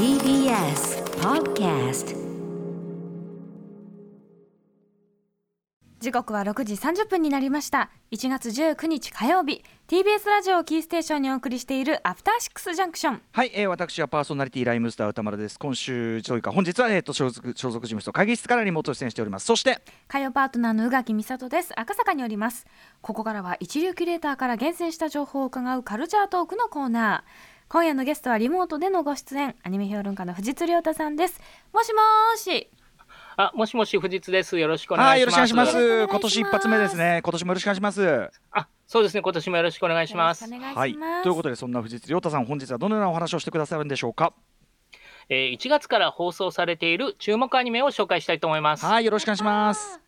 TBS Podcast 時刻は6時30分になりました。1月19日火曜日。TBS ラジオをキーステーションにお送りしているアフターシックスジャンクション。はい、えー、私はパーソナリティライムスター歌丸です。今週というか本日は、えー、と所属所属事務所会議室からリモート出演しております。そして火曜パートナーの宇垣美里です。赤坂におります。ここからは一流キュレーターから厳選した情報を伺うカルチャートークのコーナー今夜のゲストはリモートでのご出演アニメ評論家の藤津亮太さんですもしもーしあ、もしもし、藤津です。よろしくお願はいいします。ますよろしくお願いします今年一発目ですね今年もよろしくお願いしますあ、そうですね。今年もよろしくお願いします。よろしくお願いはいします、ということでそんな藤津亮太さん本日はどのようなお話をしてくださるんでしょうか？えー、1月から放送されている注目アニメを紹介したいと思います。はいよろしくお願いします。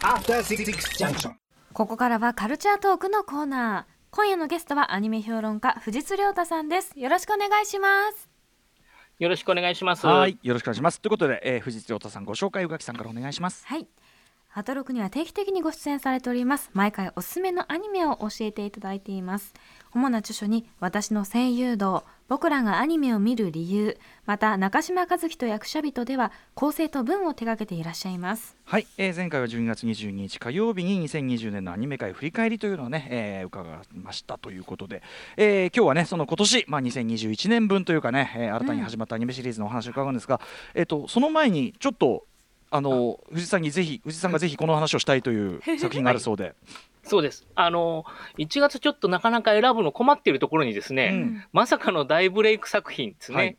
After Six Junction. ここからはカルチャートークのコーナー今夜のゲストはアニメ評論家藤津亮太さんですよろしくお願いしますよろしくお願いします。はいよろしくお願いしますということで、えー、藤津亮太さんご紹介宇垣さんからお願いしますはい。ハトロクには定期的にご出演されております。毎回おすすめのアニメを教えていただいています。主な著書に私の声優道、僕らがアニメを見る理由、また中島和樹と役者人では構成と文を手掛けていらっしゃいます。はい、えー、前回は12月22日火曜日に2020年のアニメ界振り返りというのをね、えー、伺いましたということで、えー、今日はねその今年、まあ、2021年分というかね、えー、新たに始まったアニメシリーズのお話を伺うんですが、え、とその前にちょっとあの藤井さんにぜひ藤井さんがぜひこの話をしたいという作品があるそうで、そうです。あの、1月ちょっとなかなか選ぶの困っているところにですね、うん。まさかの大ブレイク作品ですね。はい。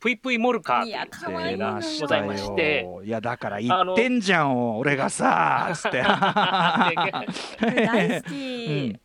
ぷいぷいモルカーいやございまして。よいやだから言ってんじゃん俺がさつって。これ大好き。うん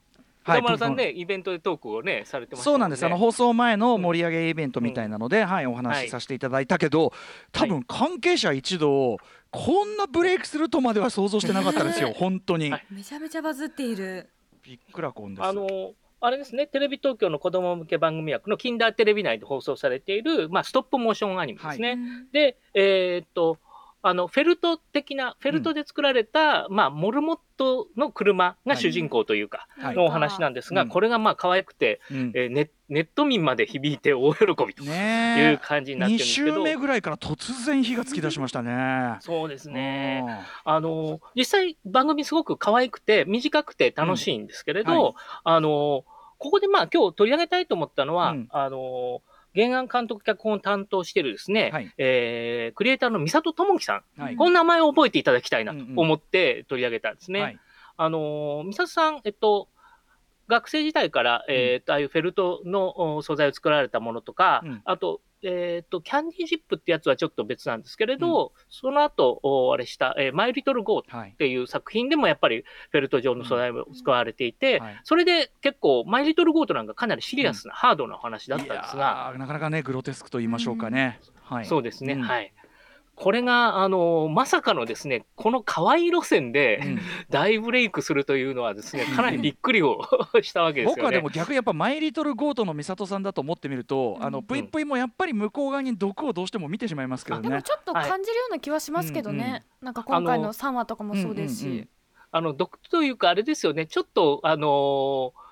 歌丸さんね、イベントでトークをね、されてましたそうなんです、あの放送前の盛り上げイベントみたいなので、はい、おはい話しさせていただいたけど、多分関係者一同、こんなブレイクするとまでは想像してなかったですよ、本当に。はい。めちゃめちゃバズっている。びっくらこんです。あのあれですね、テレビ東京の子供向け番組枠のキンダーテレビ内で放送されている、まあ、ストップモーションアニメですね。で、えーっと、あの、フェルト的な、フェルトで作られた、まあ、モルモットの車が主人公というか、はい。のお話なんですが、うん。これがまあ、可愛くて、うん。えーネネット民まで響いて大喜びというね感じになって2るんですけど、週目ぐらいから突然火がつき出しましたね。そうですね。あの、実際番組すごく可愛くて、短くて楽しいんですけれど、うん。はい。あの、ここでまあ今日取り上げたいと思ったのは、うん。あの、原案監督脚本を担当しているですね、はい。えークリエイターの美里智樹さん、はい。この名前を覚えていただきたいなと思って取り上げたんですね。はい。あの、美里さん、えっと、学生時代から、えーっとああいうフェルトのお素材を作られたものとか、うん。あと、えーっと、キャンディージップってやつはちょっと別なんですけれど、その後、おあれした、えーマイ・リトル・ゴーっはい。ていう作品でもやっぱりフェルト状の素材を使われていて、はい。それで結構、マイ・リトル・ゴートなんかかなりシリアスな、ハードなお話だったんですが、なかなかねグロテスクと言いましょうかね。はい、そうですね、うん。はい。これが、あのまさかのですね、この可愛い路線でうん大ブレイクするというのはですね、かなりびっくりを したわけですよね。僕はでも逆にやっぱマイリトルゴートの美里さんだと思ってみると、あのぷいぷいもやっぱり向こう側に毒をどうしても見てしまいますけどね。でもちょっと感じるような気はしますけどね。なんか今回の3話とかもそうですし。うんうんうんあの、毒というか、あれですよね、ちょっと、あのー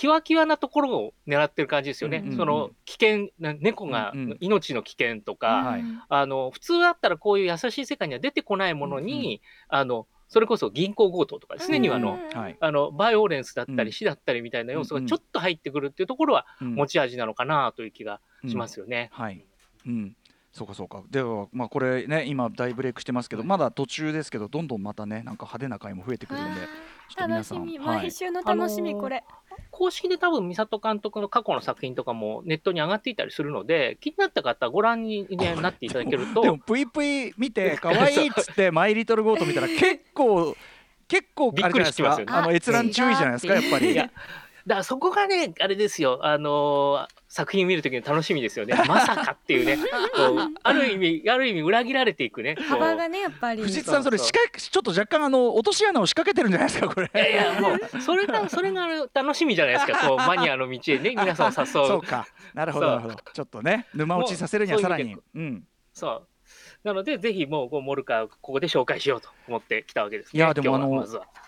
キワキワなところを狙ってる感じですよね。うんうんうん。その危険な、猫がうんうん。命の危険とか、はい。あの、普通だったらこういう優しい世界には出てこないものに、あの、それこそ銀行強盗とかですね、うんにはあの、はい。あの、バイオレンスだったうん。り死だったりみたいな要素うんうん。がちょっと入ってくるっていうところはうん。持ち味なのかなという気がしますよね。はい。うん。そうかそうか。ではまあこれね今大ブレイクしてますけど、まだ途中ですけどどんどんまたねなんか派手な回も増えてくるんで、楽しみ、はい毎週の楽しみ、あのーこれ。公式で多分、美里監督の過去の作品とかもネットに上がっていたりするので、気になった方はご覧に、ね、なっていただけると、でもぷいぷい見て可愛いっつって マイリトルゴート見たら結構結構びっくりしますよねあの閲覧注意じゃないですかやっぱり。だからそこがね、あれですよ、あのー作品見るときの楽しみですよね。まさかっていうね、こうある意味、ある意味裏切られていくね。幅がね、やっぱり。藤津さんそれ仕掛けちょっと若干あの落とし穴を仕掛けてるんじゃないですかこれ。いやいや、もう、それが、それが楽しみじゃないですか、こう、マニアの道へね、皆さんを誘う。そうかなるほどそうなるほどちょっとね沼落ちさせるにはさらにもううんそう。なので、ぜひもう、こうモルカー、ここで紹介しようと思ってきたわけです、ね。いやでもあの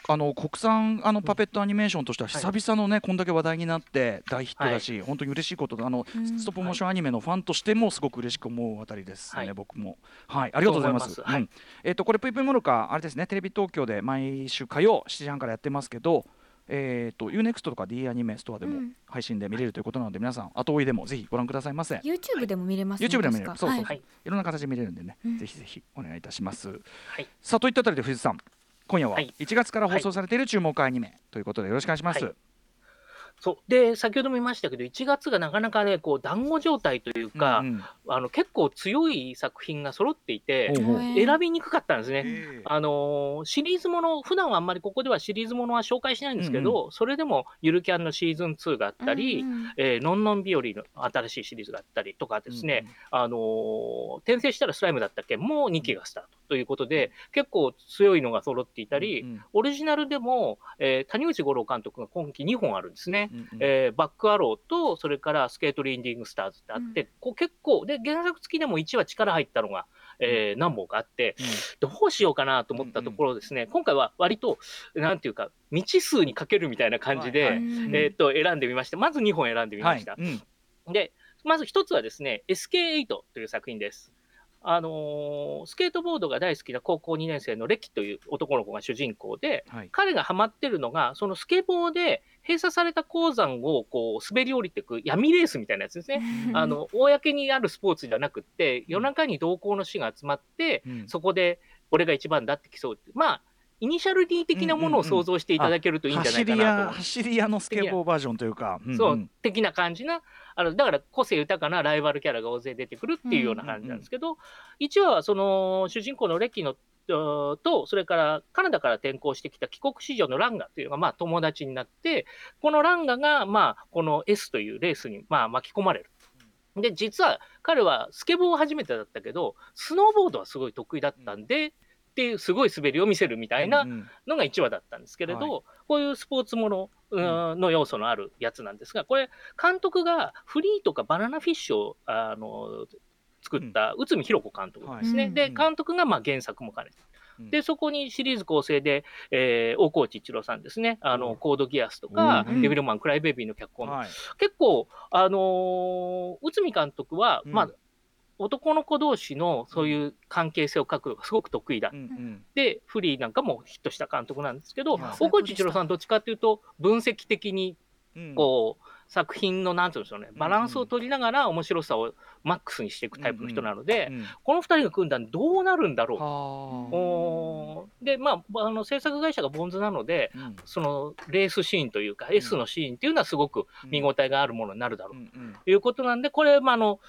あの国産あのパペットアニメーションとしてははい久々のね、こんだけ話題になって大ヒットだし、本当に嬉しいことであの、うん。ストップモーションアニメのファンとしてもすごく嬉しく思うあたりですね、はい僕もはいありがとうございます。はい。うん。えっ、とこれぷいぷいモルカあれですねテレビ東京で毎週火曜7時半からやってますけどえっ、と UNEXT とか D アニメストアでもうん。配信で見れるということなので、皆さん後追いでもぜひご覧くださいませ。YouTube でも見れますね YouTube でも見れるそうそう、、はい。いろんな形で見れるんでね、うん。ぜひぜひお願いいたします。はい。さあといったあたりで藤井さん今夜ははい。1月から放送されている注目アニメということでよろしくお願いします、はいそう。で、先ほども言いましたけど、1月がなかなかね、こう、団子状態というか、うんうん。あの、結構強い作品が揃っていて、選びにくかったんですね。ええ。あのーシリーズもの、普段はあんまりここではシリーズものは紹介しないんですけど、それでもゆるキャンのシーズン2があったり、うんうん。えーのんのん日和の新しいシリーズがあったりとかですね、あのー転生したらスライムだったっけ？もう2期がスタートということで、結構強いのが揃っていたり、うんうん。オリジナルでも、えー谷口五郎監督が今期2本あるんですね。うんうん。えーバックアローと、それからスケートリンディングスターズってあって、こう結構、で、原作付きでも1話力入ったのが、えー何本かあって、どうしようかなと思ったところですね、今回は割と、なんていうか、未知数にかけるみたいな感じで、はい。はいうん。えーっと、選んでみました。まず2本選んでみました。はい。うん。で、まず一つはですね、SK8 という作品です。あのースケートボードが大好きな高校2年生のレキという男の子が主人公で、はい彼がハマってるのが、そのスケボーで閉鎖された鉱山をこう滑り降りていく闇レースみたいなやつですね。あの、公にあるスポーツじゃなくって、夜中に同行の士が集まって、うんそこで俺が一番だって競うって。まあ、イニシャル D 的なものを想像していただけるといいんじゃないかなと思う。走り屋走り屋のスケボーバージョンというか、んんそう、的な感じな、あの、だから個性豊かなライバルキャラが大勢出てくるっていうような感じなんですけど、1話はその主人公のレキのと、とそれからカナダから転校してきた帰国子女のランガというのが、まあ友達になって、このランガが、まあ、この S というレースに、まあ巻き込まれる。で、実は彼はスケボーは初めてだったけど、スノーボードはすごい得意だったんで、っていうすごい滑りを見せるみたいなうんうん。のが1話だったんですけれど、はこういうスポーツものの要素のあるやつなんですが、これ、監督がフリーとかバナナフィッシュをあの作った内海博子監督ですね。はい。で、うん監督がまあ原作も兼ねて。うん。で、そこにシリーズ構成で、えー大河内一郎さんですね、あの、うん。コードギアスとか、うんデビルマン、クライベイビーの脚本、はい。結構、あのー内海監督は、うん。まあ、男の子同士のそういう関係性を描くのがすごく得意だ。うんうん。で、フリーなんかもヒットした監督なんですけど、はい大河内一郎さんどっちかっていうと、分析的に、うん。こう、作品の、なんていうんでしょうね、んバランスを取りながら面白さをマックスにしていくタイプの人なので、うんこの二人が組んだらどうなるんだろう。はおー。で、まあ、あの制作会社がボンズなので、あうん。そのレースシーンというか、S のシーンっていうのはすごく見応えがあるものになるだろう。うんうん。ということなんで、これ、まあ、あの、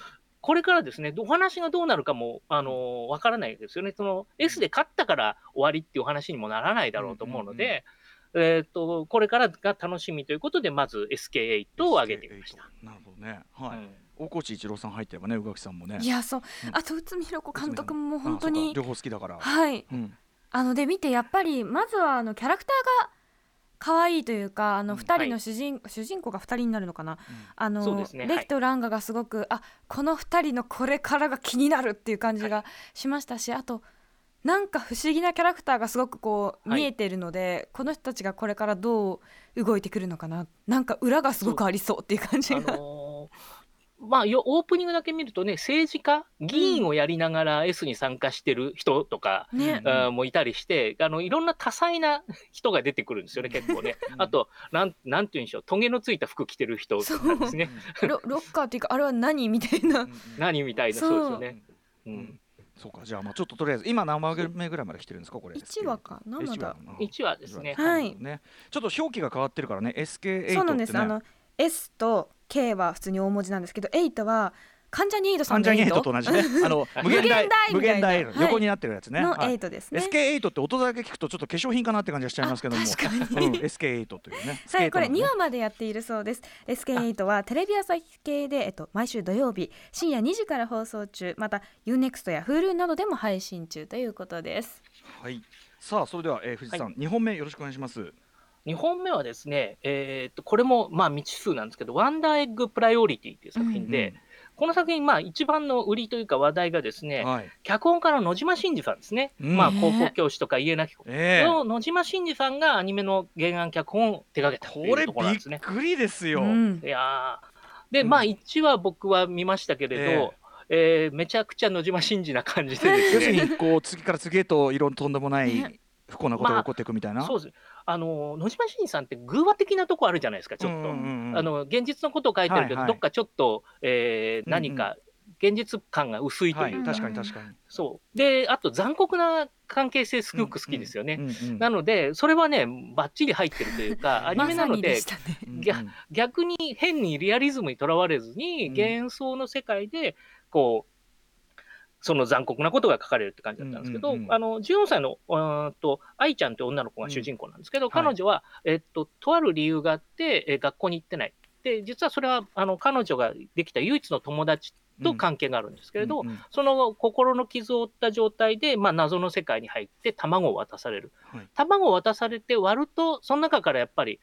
これからですね、お話がどうなるかも、あの、わからないですよね。その、S で勝ったから終わりっていう話にもならないだろうと思うので、えっと、これからが楽しみということで、まず SK8 を上げてみました。。なるほどね。はい。うん大河内一郎さん入ってればね、宇垣さんもね。いやそううんあと内海博子監督ももうあ本当に両方好きだから。はいうん。あので見てやっぱりまずはあのキャラクターが可愛いというかあのうん二人の主人,、主人公が2人になるのかな？あの、ね。レキとランガがすごく、あこの2人のこれからが気になるっていう感じがしましたし、あとなんか不思議なキャラクターがすごくこうはい。見えてるので、この人たちがこれからどう動いてくるのかな？なんか裏がすごくありそうっていう感じあが。のーまあ、よオープニングだけ見るとね、政治家、議員をやりながら S に参加してる人とか、ねもいたりして、あの、いろんな多彩な 人が出てくるんですよね、結構ね。あと、なん、なんて言うんでしょう、トゲのついた服着てる人とかですね。ロロッカーっていうかあれは何みたいな。何みたいな、そうそうですよね。ううんん。そうか、じゃあ、まあ、ちょっととりあえず、今何話目ぐらいまで来てるんですか、これ。1話かなまだ一話。1話ですね。はいね。ちょっと表記が変わってるからね、SK8 そうなんです、ってねあの S と K は普通に大文字なんですけど8は関ジャニエイトさんのエイト8と同じね。あの 無限大無無限大横になってるやつね。のはい8ですね。SK8 って音だけ聞くとちょっと化粧品かなって感じがしちゃいますけども、あ 確かにうん、SK8 というね。はい、これートのね2話までやっているそうです。SK8 はテレビ朝日系で、えっと、毎週土曜日深夜2時から放送中、また U-NEXT や Hulu などでも配信中ということです。はい。さあそれでは、えー、藤井さん、二本目よろしくお願いします。2本目はですね、えーっと、これも、まあ、未知数なんですけど、ワンダーエッグプライオリティっていう作品で、うんこの作品、まあ、一番の売りというか話題がですね、はい脚本家の野島伸司さんですね。うんまあ、高校教師とか家なき子。ええの野島伸司さんがアニメの原案脚本を手掛けたというこれところなんですね。びっくりですよ、うんいやーで、うんまあ、1話僕は見ましたけれど、えーめちゃくちゃ野島真司な感じでです要するね。にこう次から次へといろんなとんでもないね不幸なことが起こっていくみたいな、そうですね。あの、野島真司さんって偶話的なとこあるじゃないですか、ちょっと。うんうんうんあの、現実のことを書いてるけど、はいはい。どっかちょっと、えー何か、現実感が薄いとはいいうか、確かに確かに、そう。で、あと残酷な関係性すごく好きですよね。うんうんなので、それはね、ばっちり入ってるというか、アニメなのでね。逆に変にリアリズムにとらわれずに、うん。幻想の世界で、こう、その残酷なことが書かれるって感じだったんですけど、うんうんうんあの、14歳の、うーんと、愛ちゃんって女の子が主人公なんですけど、うん彼女は、えっと、とある理由があって、えー学校に行ってない。で、実はそれは、あの、彼女ができた唯一の友達と関係があるんですけれど、うんうんその心の傷を負った状態で、まあ、謎の世界に入って卵を渡される。はい卵を渡されて割ると、その中からやっぱり、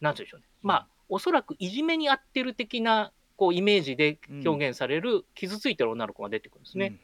なんて言うんでしょうね。まあ、おそらくいじめに遭ってる的な、こう、イメージで表現される、傷ついてる女の子が出てくるんですね。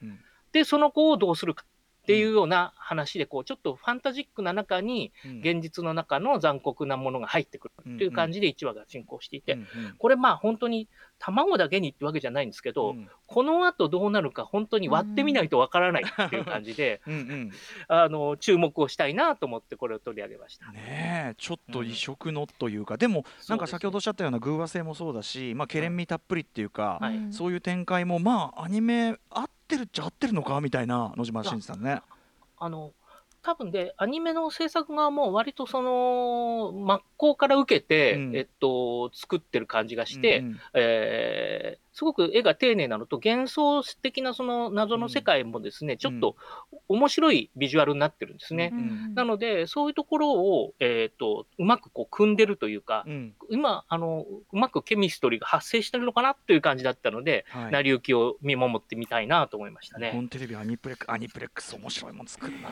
で、その子をどうするかっていうような話で、こう、ちょっとファンタジックな中に、うん。現実の中の残酷なものが入ってくるっていう感じで1話が進行していて、これまあ本当に卵だけにってわけじゃないんですけど、うんこの後どうなるか本当に割ってみないとわからないっていう感じで、あの、注目をしたいなと思ってこれを取り上げました。ねえちょっと異色のというか、でもなんか先ほどおっしゃったような偶話性もそうだし、まあ、けれんみたっぷりっていうか、そういう展開もまあアニメ合ってるっちゃ合ってるのか？みたいな野島真司さんね。あの、多分で、アニメの制作側も割とその、真っ向から受けて、うん。えっと、作ってる感じがして、うんうん。えーすごく絵が丁寧なのと、幻想的なその謎の世界もですね、ちょっと面白いビジュアルになってるんですね。うん。なので、そういうところを、えっ、と、うまくこう組んでるというか、うん。今、あの、うまくケミストリーが発生してるのかなという感じだったので、はい。成り行きを見守ってみたいなと思いました日本ね。テレビアニプレックアニプレックス面白いもん作るな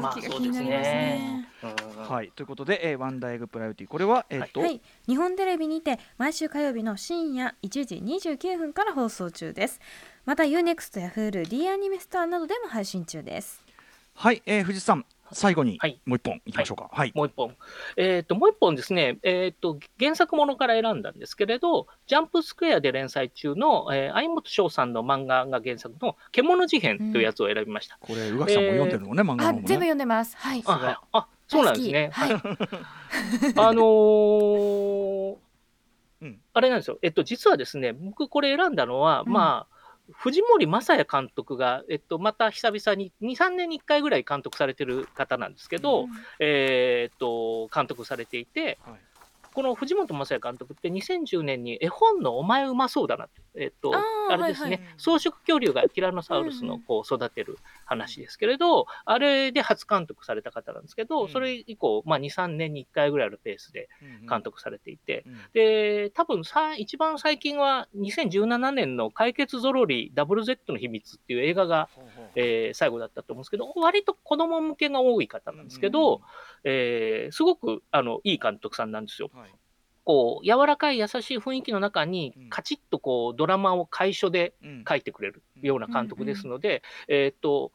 まあきが。気になりますね。うんはい。ということで、えーワンダーエグプライオリティ。これはえっ、と、はい、日本テレビにて毎週火曜日の深夜1時29分から放送中です。また UNEXT や Hulu、D アニメストアなどでも配信中です。はい、えー、藤井さん最後にはいもう一本いきましょうか。はい。もう一本。えっ、と、もう一本ですね、えっ、と、原作ものから選んだんですけれど、ジャンプスクエアで連載中の、えー、相本翔さんの漫画が原作の、獣事変というやつを選びました。これ宇垣さんも読んでるのね、漫画のあ、方もね。全部読んでます。はい。あ、はい。あ、そうなんですね。大好きあのーうん。あれなんですよ。えっと、実はですね、僕これ選んだのは、うん。まあ、藤森正也監督が、えっと、また久々に、2、3年に1回ぐらい監督されてる方なんですけど、うん。えーっと、監督されていて、はいこの藤本正也監督って2010年に絵本のお前うまそうだなって、えっと、あれですね、はいはい草食恐竜がティラノサウルスのこう育てる話ですけれど、あれで初監督された方なんですけど、うん。それ以降、まあ2、3年に1回ぐらいのペースで監督されていて、うん。で、多分さ、一番最近は2017年の解決ゾロリ WZ の秘密っていう映画が、ほうほうえー最後だったと思うんですけど、割と子供向けが多い方なんですけど、えーすごくあのいい監督さんなんですよ。はい。こう、柔らかい優しい雰囲気の中にうん、カチッとこう、ドラマを楷書でうん。書いてくれるような監督ですので、えーっと、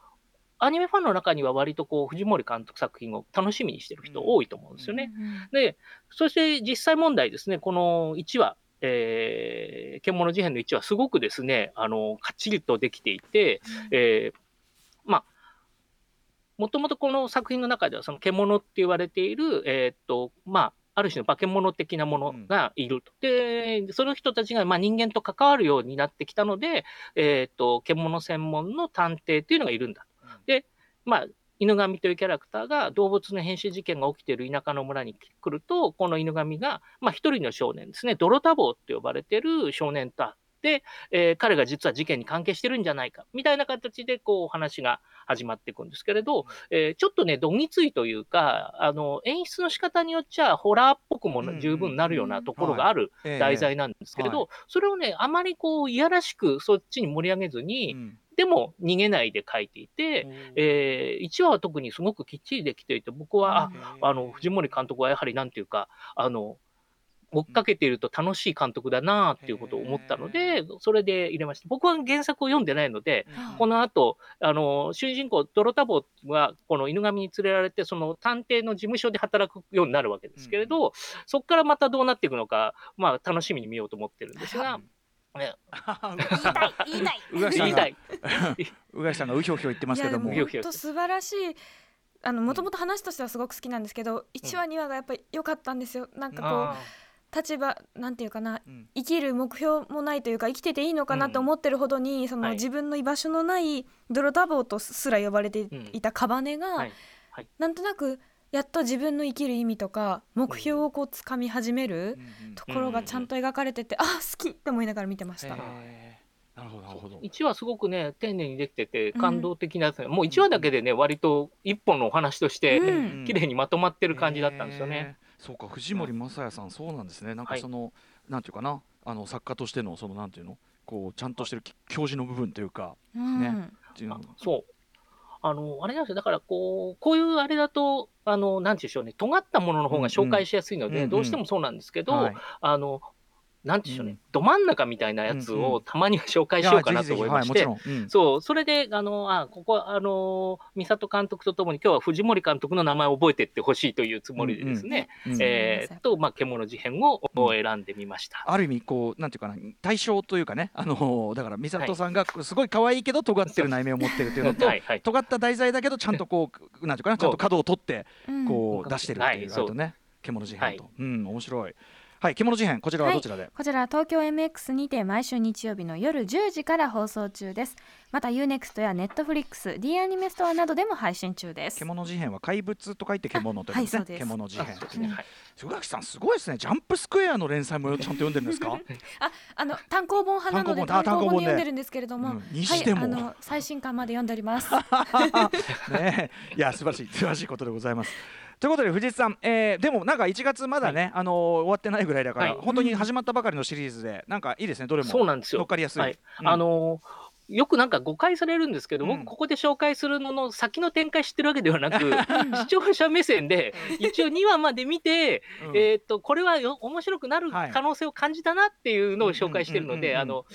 アニメファンの中には割とこう、藤森監督作品を楽しみにしてる人多いと思うんですよね。で、そして実際問題ですね、この1話、えー、獣事変の1話、すごくですね、あの、かっちりとできていて、えーまあ、もともとこの作品の中では、その獣って言われている、えーっと、まあ、ある種の化け物的なものがいると。で、その人たちがまあ人間と関わるようになってきたので、えーっと、獣専門の探偵っていうのがいるんだ。で、まあ、犬神というキャラクターが動物の変死事件が起きている田舎の村に来ると、この犬神が、まあ一人の少年ですね、泥多忙って呼ばれている少年と会って、えー彼が実は事件に関係してるんじゃないか、みたいな形でこう話が始まっていくんですけれど、えーちょっとね、どぎついというか、あの、演出の仕方によっちゃ、ホラーっぽくも十分なるようなところがあるええ。題材なんですけれど、それをね、あまりこう、いやらしくそっちに盛り上げずに、うん。でも逃げないで書いていて、えー、1話は特にすごくきっちりできていて、僕は、あ、あの、藤森監督はやはりなんていうか、あの、追っかけていると楽しい監督だなっていうことを思ったので、それで入れました。僕は原作を読んでないので、この後、あの、主人公、ドロタボは、この犬神に連れられて、その探偵の事務所で働くようになるわけですけれど、うん、そこからまたどうなっていくのか、まあ、楽しみに見ようと思ってるんですが、ね、言いたい言いたい。言いたい。宇垣さんがうひょうひょ言ってますけども。本当素晴らしい。あのもともと話としてはすごく好きなんですけど、1話2話がやっぱり良かったんですよ。なんかこう立場なんていうかな、生きる目標もないというか生きてていいのかなと思ってるほどに、その自分の居場所のない泥田坊とすら呼ばれていたカバネが、なんとなくやっと自分の生きる意味とか目標をこう掴み始めるところがちゃんと描かれてて、あ好きって思いながら見てました。なるほどなるほど。1話すごくね丁寧にできてて感動的な、うん、もう1話だけでね割と一本のお話として、うん、綺麗にまとまってる感じだったんですよね。そうか藤森正也さんそうなんですね。なんかその、はい、なんていうかな。あの作家としてのそのなんていうの？こうちゃんとしてる教授の部分というか、ね。っていうの。そう。あの、あれなんですよ。だから、こう、こういうあれだと、あの、なんていうんでしょうね、尖ったものの方が紹介しやすいので、どうしてもそうなんですけど、はい、あの、なんでしょうね、うん、ど真ん中みたいなやつをたまには紹介しようかなと思いまして、そう、それで、あの、あ、ここ、あの、美里監督とともに今日は藤森監督の名前を覚えていってほしいというつもりでですね、うんうん、えー、と、まあ、獣事変を選んでみました。ある意味、こう、なんていうかな、対象というかね、あの、だから美里さんがすごい可愛いけど尖ってる内面を持ってるというのと、はいはい、尖った題材だけどちゃんとこう、なんていうかな、ちゃんと角を取って、こう、出してるっていう、とね、獣事変と。うん、面白い。はい獣事変こちらはどちらで、はい、こちら東京 MX にて毎週日曜日の夜10時から放送中です。また UNEXT や Netflix D アニメストアなどでも配信中です。獣事変は怪物と書いて獣というですね、はい、獣事変です。ね、はい、さんすごいですね。ジャンプスクエアの連載もちゃんと読んでるんですかああの単行本派なので単行本で読んでるんですけれども、うん、にしても、はい、あの最新刊まで読んでおります。ねいや素晴らしい素晴らしいことでございますということで藤井さん、えー、でもなんか1月まだね、はい、あのー、終わってないぐらいだから、はい、本当に始まったばかりのシリーズで、なんかいいですね、どれも。そうなんですよ。乗っかりやすい。はい、うん、あのーよくなんか誤解されるんですけど、僕ここで紹介するのの先の展開知ってるわけではなく、視聴者目線で一応2話まで見て、えっとこれはよ面白くなる可能性を感じたなっていうのを紹介してるので、あの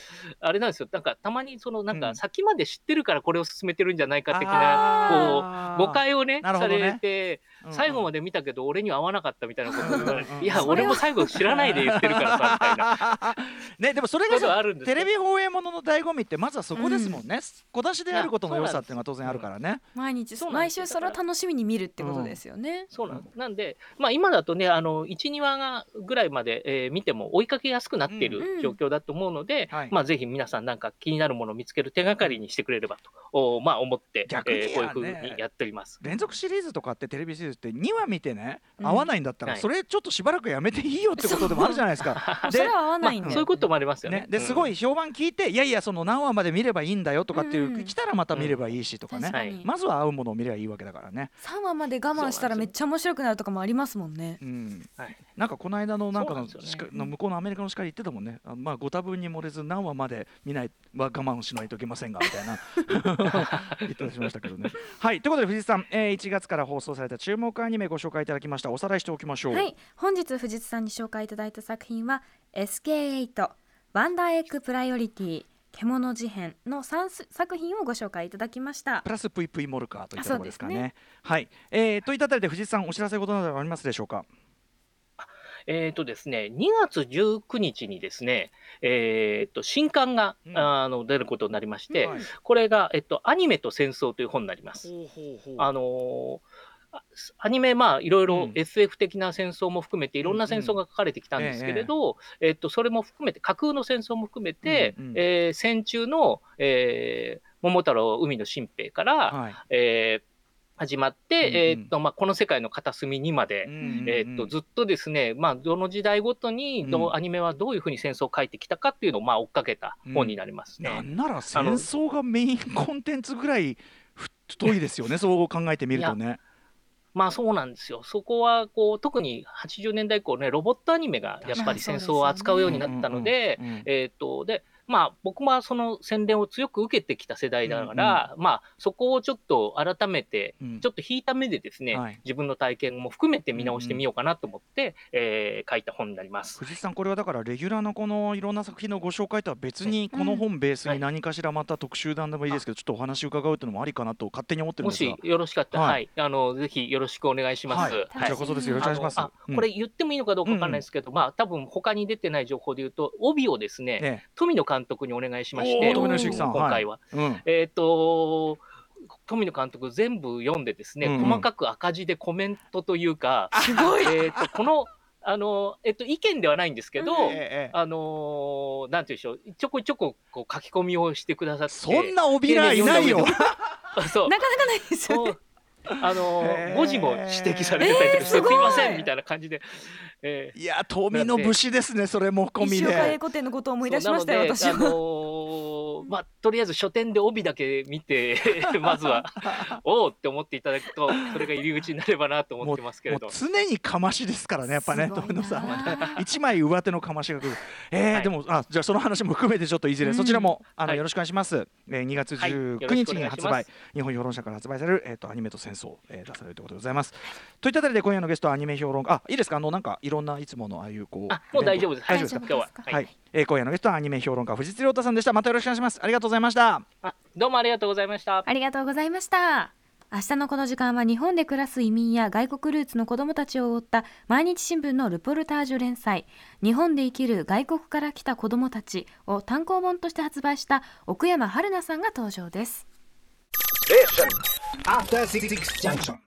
あれなんですよ。なんかたまにそのなんか先まで知ってるからこれを進めてるんじゃないか的なこう誤解をね。されて、最後まで見たけど俺には合わなかったみたいなことを言われて、いや俺も最後知らないで言ってるからさみたいな。ねでもそれがテレビ放映ものの醍醐味ってまずはそここですもんね、小出しであることの良さっていうのは当然あるからね。毎日毎週それを楽しみに見るってことですよね、そうなんなんで、まあ、今だとねあの12話がぐらいまで、えー、見ても追いかけやすくなっている状況だと思うので、まあ、ぜひ皆さんなんか気になるものを見つける手がかりにしてくれればとお、まあ、思って、逆に、えー、こういうふうにやっております。連続シリーズとかってテレビシリーズって2話見てね合わないんだったら、それちょっとしばらくやめていいよってことでもあるじゃないですか。で、合わないんそういうこともありますよね。ですごい評判聞いて、いやいやその何話まで見ればいいんだよとかっていう、来たらまた見ればいいしとかね、まずは合うものを見ればいいわけだからね。3話まで我慢したらめっちゃ面白くなるとかもありますもんね。うん、なんかこの間のなんかのの向こうのアメリカの司会言ってたもんね。まあご多分に漏れず何話まで見ないは我慢しないといけませんがみたいな。言ってしましたけどね。はい。ということで藤井さん、えー、1月から放送された注目アニメご紹介いただきました。おさらいしておきましょう。はい、本日藤井さんに紹介いただいた作品は SK8 ワンダーエッグプライオリティ怪物事変の3作品をご紹介いただきました。プラスプイプイモルカーといったところですかね、ね、はい、えー、といったあたりで藤井さんお知らせことなどありますでしょうか？えっ、ー、とですね、2月19日にですね、えっ、ー、と、新刊が、うん、あの出ることになりまして、はい、これが、えっと、アニメと戦争という本になります。ほうほうほう。あのーアニメ、まあ、いろいろ SF 的な戦争も含めて、いろんな戦争が書かれてきたんですけれど、えっと、それも含めて、架空の戦争も含めて、うえー、戦中の、えー、桃太郎海の新兵から、はい、えー始まって、うんうん、えー、っと、まあ、この世界の片隅にまで、うんうんうん、えー、っと、ずっとですね、まあ、どの時代ごとにど、うん、アニメはどういうふうに戦争を書いてきたかっていうのを、まあ、追っかけた本になりますね。うん、なんなら戦争がメインコンテンツぐらい太いですよね、そう考えてみるとね。まあそうなんですよ。そこはこう特に80年代以降ね、ロボットアニメがやっぱり戦争を扱うようになったので、えっ、とでまあ、僕もその洗練を強く受けてきた世代だから、まあ、そこをちょっと改めて、うん。ちょっと引いた目でですね、はい。自分の体験も含めて見直してみようかなと思って、えー書いた本になります。藤井さんこれはだからレギュラーのこのいろんな作品のご紹介とは別にこの本ベースに何かしらまた特集談でもいいですけどちょっとお話伺うっていうのもありかなと勝手に思ってるんもですが。しよろしかったら、ははい。い、あの、ぜひよろしくお願いします。はい、こちらこそです。よろしくお願いします。あのあこれ言ってもいいのかどうかわかんないですけど、まあ多分他に出てない情報で言うと、帯をですね、え富野監督にお願いしまして、富野さん今回は。えうんえっ、と富野監督全部読んでですね、うんうん細かく赤字でコメントというか、すごい。えっとこのあのえっ、と意見ではないんですけど、ええあのなんていうでしょう、ちょこちょここう書き込みをしてくださって、そんな帯らいないよそうなかなかないですよね。あのへー文字も指摘されてたりとかして、えーすごいすいませんみたいな感じで、えーいや富の節ですねそれも込み石岡英で古典のことを思い出しましたよ、私そうなので、あのは。ーまあ、とりあえず書店で帯だけ見て、まずは、おおって思っていただくと、それが入り口になればなと思ってますけれど。常にかましですからねやっぱねすごいな。富野さん。はね一枚上手のかましが来る。えーはい。でもあじゃあその話も含めてちょっといずれ、うん。そちらもあの、はい。よろしくお願いします、えー、2月はい。よ19ろしく日に発お願い日本評論社から発売される、えー、とアニメと戦争、えー出されるということでございます。といったあたりで今夜のゲストはアニメ評論家。あいいですか？あのなんかいろんないつものああいうこうあ、もう大丈夫です。大丈夫ですか？今日は。はい、はい。えー今夜のゲストはアニメ評論家藤津亮太さんでしたまたよろしくお願いしますありがとうございましたあ、どうもありがとうございました。ありがとうございました。明日のこの時間は日本で暮らす移民や外国ルーツの子どもたちを追った毎日新聞のルポルタージュ連載「日本で生きる外国から来た子どもたち」を単行本として発売した奥山春菜さんが登場です。